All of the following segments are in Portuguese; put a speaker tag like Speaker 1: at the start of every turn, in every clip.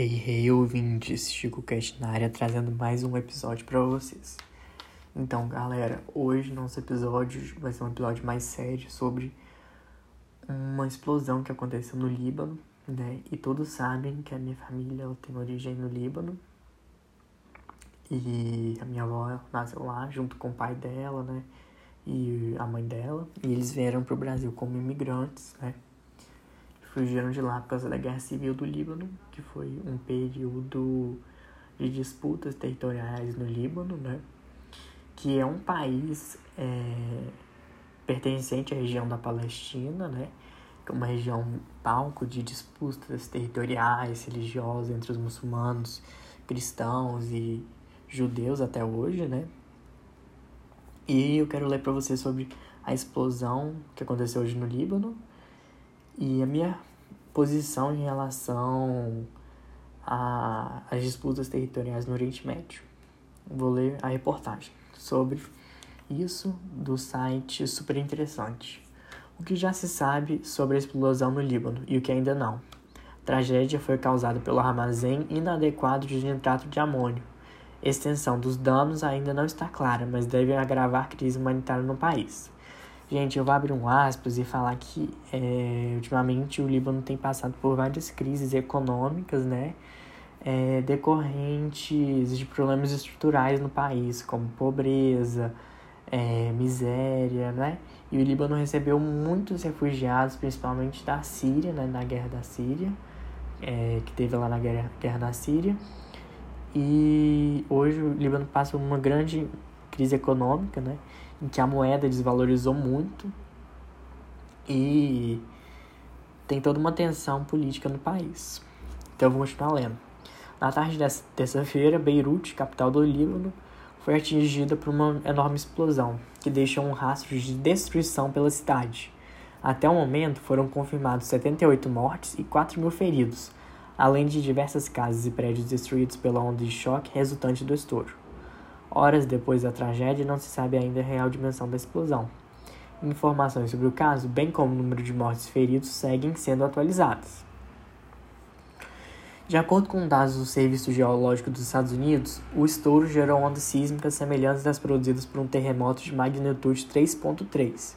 Speaker 1: Hey, hey, ouvintes, Chico Cast na área, trazendo mais um episódio para vocês. Então, galera, hoje nosso episódio vai ser um episódio mais sério sobre uma explosão que aconteceu no Líbano, né? E todos sabem que a minha família tem origem no Líbano. E a minha avó nasceu lá junto com o pai dela, né? E a mãe dela. E eles vieram pro Brasil como imigrantes, né? Fugiram de lá por causa da Guerra Civil do Líbano, que foi um período de disputas territoriais no Líbano, né? Que é um país é, pertencente à região da Palestina, né? Que é uma região palco de disputas territoriais, religiosas entre os muçulmanos, cristãos e judeus até hoje, né? E eu quero ler para você sobre a explosão que aconteceu hoje no Líbano, e a minha posição em relação às disputas territoriais no Oriente Médio. Vou ler a reportagem sobre isso do site super interessante. O que já se sabe sobre a explosão no Líbano e o que ainda não. A tragédia foi causada pelo armazém inadequado de nitrato de amônio. Extensão dos danos ainda não está clara, mas deve agravar a crise humanitária no país. Gente, eu vou abrir um aspas e falar que é, ultimamente o Líbano tem passado por várias crises econômicas, né? É, decorrentes de problemas estruturais no país, como pobreza, é, miséria, né? E o Líbano recebeu muitos refugiados, principalmente da Síria, né? Na guerra da Síria, é, que teve lá na guerra, guerra da Síria. E hoje o Líbano passa uma grande crise econômica, né? Em que a moeda desvalorizou muito e tem toda uma tensão política no país. Então vamos continuar lendo. Na tarde dessa terça-feira, Beirute, capital do Líbano, foi atingida por uma enorme explosão que deixou um rastro de destruição pela cidade. Até o momento, foram confirmados 78 mortes e 4 mil feridos, além de diversas casas e prédios destruídos pela onda de choque resultante do estouro. Horas depois da tragédia, não se sabe ainda a real dimensão da explosão. Informações sobre o caso, bem como o número de mortes e feridos, seguem sendo atualizadas. De acordo com dados do Serviço Geológico dos Estados Unidos, o estouro gerou ondas sísmicas semelhantes às produzidas por um terremoto de magnitude 3.3.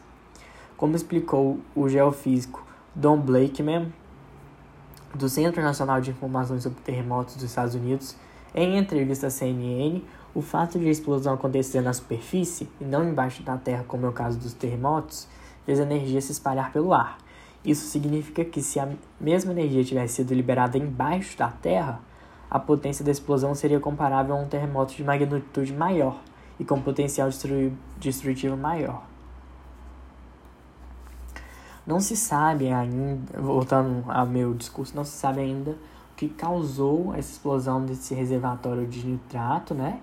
Speaker 1: Como explicou o geofísico Don Blakeman, do Centro Nacional de Informações sobre Terremotos dos Estados Unidos, em entrevista à CNN, o fato de a explosão acontecer na superfície e não embaixo da Terra, como é o caso dos terremotos, fez a energia se espalhar pelo ar. Isso significa que se a mesma energia tivesse sido liberada embaixo da Terra, a potência da explosão seria comparável a um terremoto de magnitude maior e com potencial destrutivo maior. Não se sabe ainda, voltando ao meu discurso, não se sabe ainda o que causou essa explosão desse reservatório de nitrato, né?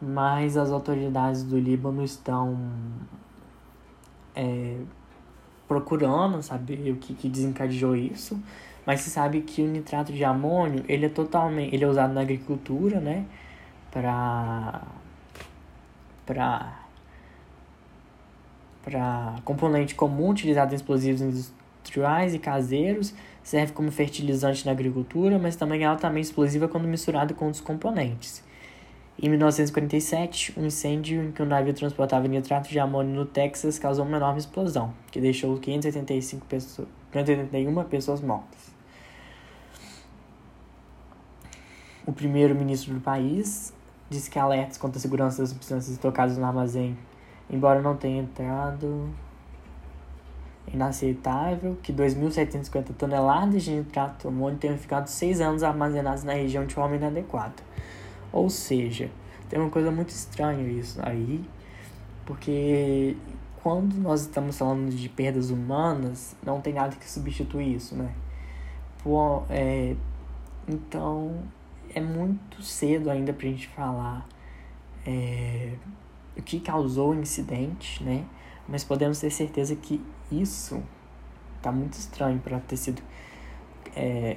Speaker 1: Mas as autoridades do Líbano estão é, procurando saber o que, que desencadeou isso, mas se sabe que o nitrato de amônio ele é totalmente ele é usado na agricultura, né, para para para componente comum utilizado em explosivos industriais e caseiros, serve como fertilizante na agricultura, mas também é altamente explosiva quando misturado com outros componentes. Em 1947, um incêndio em que um navio transportava nitrato de amônio no Texas causou uma enorme explosão, que deixou 585 pessoas, 581 pessoas mortas. O primeiro-ministro do país disse que alertas contra a segurança das substâncias estocadas no armazém, embora não tenha entrado inaceitável que 2.750 toneladas de nitrato de amônio tenham ficado seis anos armazenadas na região de forma inadequada. Ou seja, tem uma coisa muito estranha isso aí, porque quando nós estamos falando de perdas humanas, não tem nada que substitui isso, né? É, então, é muito cedo ainda pra gente falar é, o que causou o incidente, né? Mas podemos ter certeza que isso tá muito estranho para ter sido é,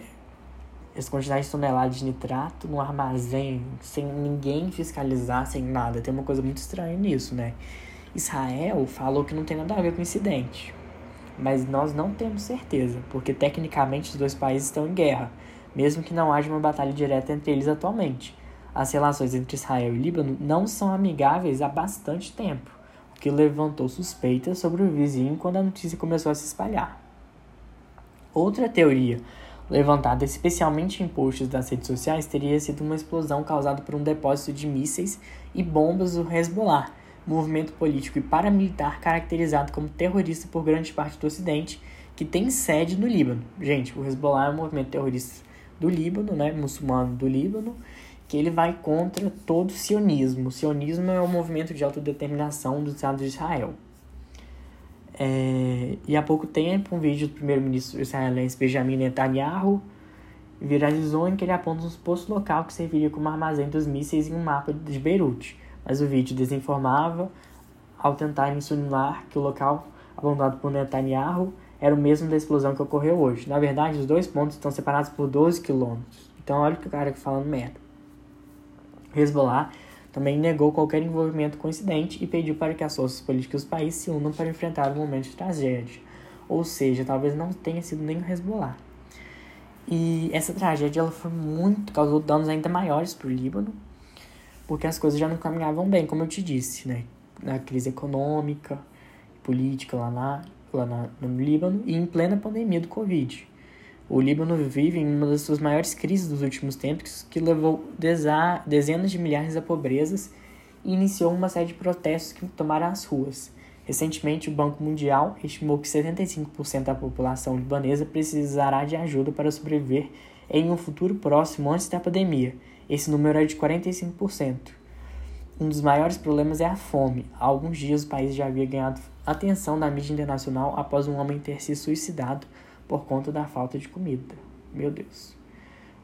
Speaker 1: essa quantidade de toneladas de nitrato no armazém, sem ninguém fiscalizar, sem nada. Tem uma coisa muito estranha nisso, né? Israel falou que não tem nada a ver com o incidente. Mas nós não temos certeza, porque tecnicamente os dois países estão em guerra. mesmo que não haja uma batalha direta entre eles atualmente. As relações entre Israel e Líbano não são amigáveis há bastante tempo, o que levantou suspeitas sobre o vizinho quando a notícia começou a se espalhar. Outra teoria, levantada especialmente em posts das redes sociais, teria sido uma explosão causada por um depósito de mísseis e bombas do Hezbollah, movimento político e paramilitar caracterizado como terrorista por grande parte do Ocidente, que tem sede no Líbano. Gente, o Hezbollah é um movimento terrorista do Líbano, né, muçulmano do Líbano, que ele vai contra todo o sionismo. O sionismo é um movimento de autodeterminação do Estado de Israel. É, e há pouco tempo, um vídeo do primeiro-ministro israelense Benjamin Netanyahu viralizou em que ele aponta um suposto local que serviria como armazém dos mísseis em um mapa de Beirute, mas o vídeo desinformava ao tentar insinuar que o local apontado por Netanyahu era o mesmo da explosão que ocorreu hoje. Na verdade, os dois pontos estão separados por 12 quilômetros. Então, olha o que o cara falando merda. Hezbollah também negou qualquer envolvimento com o incidente e pediu para que as forças políticas do país se unam para enfrentar o momento de tragédia. Ou seja, talvez não tenha sido nem o Hezbollah. E essa tragédia ela foi muito causou danos ainda maiores para o Líbano, porque as coisas já não caminhavam bem, como eu te disse, né? Na crise econômica, política lá, na, lá na, no Líbano e em plena pandemia do Covid. O Líbano vive em uma das suas maiores crises dos últimos tempos, que levou dezenas de milhares a pobrezas e iniciou uma série de protestos que tomaram as ruas. Recentemente, o Banco Mundial estimou que 75% da população libanesa precisará de ajuda para sobreviver em um futuro próximo antes da pandemia. Esse número é de 45%. Um dos maiores problemas é a fome. Há alguns dias o país já havia ganhado atenção da mídia internacional após um homem ter se suicidado por conta da falta de comida. Meu Deus.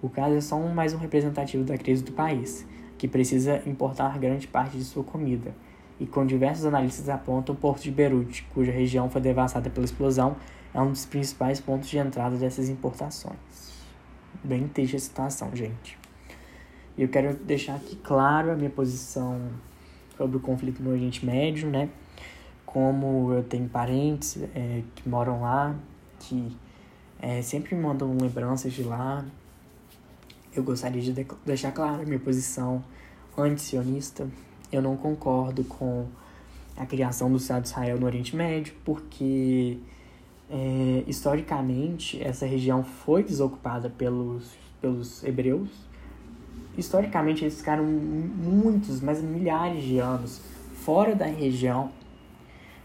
Speaker 1: O caso é só um, mais um representativo da crise do país, que precisa importar grande parte de sua comida. E com diversos analistas apontam o porto de Beirute, cuja região foi devastada pela explosão, é um dos principais pontos de entrada dessas importações. Bem triste a situação, gente. E eu quero deixar aqui claro a minha posição sobre o conflito no Oriente Médio, né? Como eu tenho parentes é, que moram lá, que é, sempre me mandam lembranças de lá. Eu gostaria de deixar clara a minha posição anti-sionista. Eu não concordo com a criação do Estado de Israel no Oriente Médio, porque é, historicamente essa região foi desocupada pelos, pelos hebreus. Historicamente eles ficaram muitos, mas milhares de anos fora da região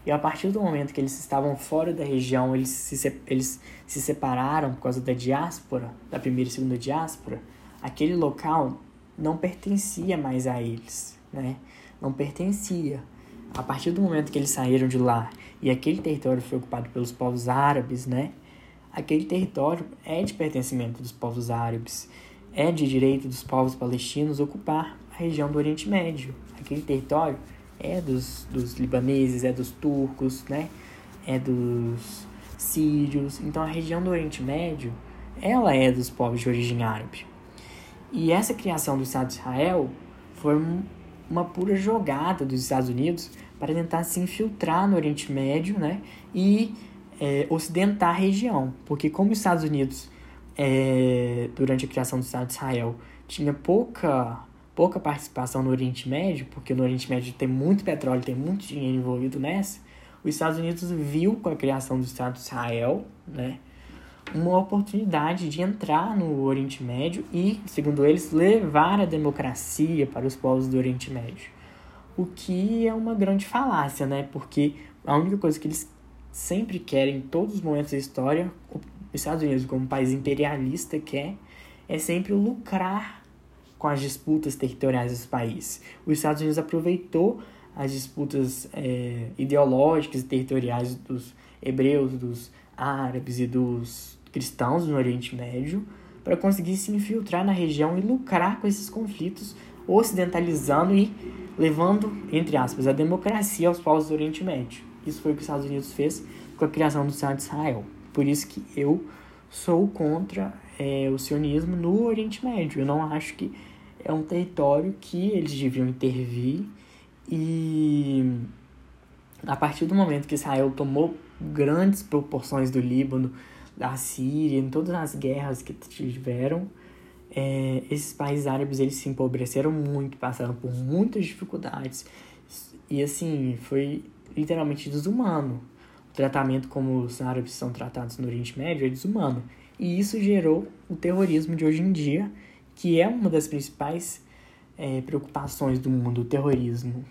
Speaker 1: e a partir do momento que eles estavam fora da região, eles se, eles se separaram por causa da diáspora, da primeira e segunda diáspora, aquele local não pertencia mais a eles, né? Não pertencia. A partir do momento que eles saíram de lá e aquele território foi ocupado pelos povos árabes, né? Aquele território é de pertencimento dos povos árabes, é de direito dos povos palestinos ocupar a região do Oriente Médio. Aquele território é dos, dos libaneses, é dos turcos, né? É dos sírios. Então a região do Oriente Médio, ela é dos povos de origem árabe. E essa criação do Estado de Israel foi uma pura jogada dos Estados Unidos para tentar se infiltrar no Oriente Médio, né? E é, ocidentar a região. Porque como os Estados Unidos, é, durante a criação do Estado de Israel, tinha pouca pouca participação no Oriente Médio, porque no Oriente Médio tem muito petróleo, tem muito dinheiro envolvido nessa, os Estados Unidos viu com a criação do Estado de Israel, né, uma oportunidade de entrar no Oriente Médio e, segundo eles, levar a democracia para os povos do Oriente Médio. O que é uma grande falácia, né? Porque a única coisa que eles sempre querem em todos os momentos da história, os Estados Unidos como um país imperialista quer, é sempre lucrar com as disputas territoriais dos países. Os Estados Unidos aproveitou as disputas é, ideológicas e territoriais dos hebreus, dos árabes e dos cristãos no Oriente Médio para conseguir se infiltrar na região e lucrar com esses conflitos, ocidentalizando e levando, entre aspas, a democracia aos povos do Oriente Médio. Isso foi o que os Estados Unidos fez com a criação do Estado de Israel. Por isso que eu sou contra é, o sionismo no Oriente Médio. Eu não acho que é um território que eles deviam intervir e a partir do momento que Israel tomou grandes proporções do Líbano, da Síria, em todas as guerras que tiveram, é, esses países árabes eles se empobreceram muito, passaram por muitas dificuldades e assim foi literalmente desumano. O tratamento como os árabes são tratados no Oriente Médio é desumano e isso gerou o terrorismo de hoje em dia, que é uma das principais é, preocupações do mundo, o terrorismo.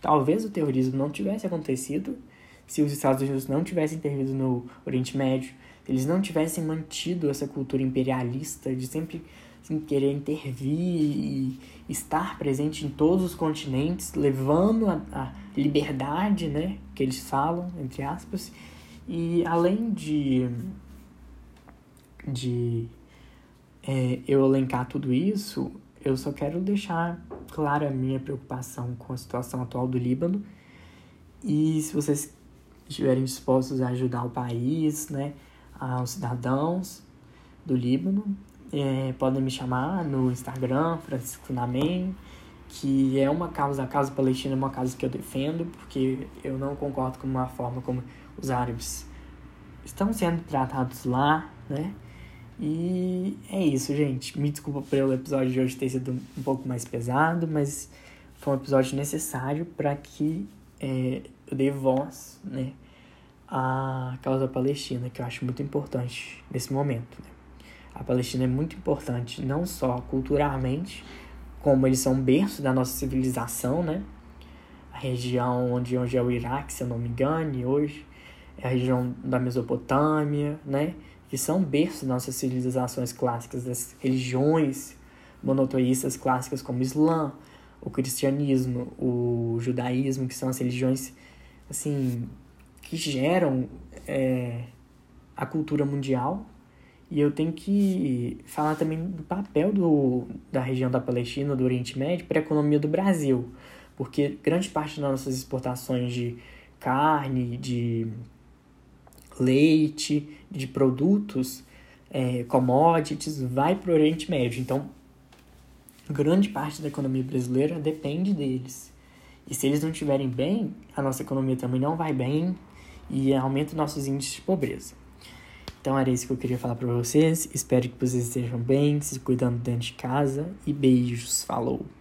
Speaker 1: Talvez o terrorismo não tivesse acontecido se os Estados Unidos não tivessem intervido no Oriente Médio, eles não tivessem mantido essa cultura imperialista de sempre assim, querer intervir e estar presente em todos os continentes, levando a, a liberdade, né, que eles falam, entre aspas, e além de, de é, eu elencar tudo isso, eu só quero deixar clara a minha preocupação com a situação atual do Líbano. E se vocês estiverem dispostos a ajudar o país, né, aos cidadãos do Líbano, é, podem me chamar no Instagram, Francisco Namen, que é uma causa, a causa palestina é uma causa que eu defendo, porque eu não concordo com uma forma como os árabes estão sendo tratados lá, né? E é isso, gente. Me desculpa pelo episódio de hoje ter sido um pouco mais pesado, mas foi um episódio necessário para que é, eu dê voz, né, à causa palestina, que eu acho muito importante nesse momento. Né? A Palestina é muito importante, não só culturalmente, como eles são berço da nossa civilização, né? A região onde hoje é o Iraque, se eu não me engano, hoje é a região da Mesopotâmia, né? Que são berços das nossas civilizações clássicas, das religiões monoteístas clássicas como o Islã, o cristianismo, o judaísmo, que são as religiões assim que geram é, a cultura mundial. E eu tenho que falar também do papel do, da região da Palestina, do Oriente Médio, para a economia do Brasil. Porque grande parte das nossas exportações de carne, de leite, de produtos, é, commodities, vai para o Oriente Médio. Então, grande parte da economia brasileira depende deles. E se eles não estiverem bem, a nossa economia também não vai bem e aumenta nossos índices de pobreza. Então era isso que eu queria falar para vocês. Espero que vocês estejam bem, se cuidando dentro de casa e beijos. Falou!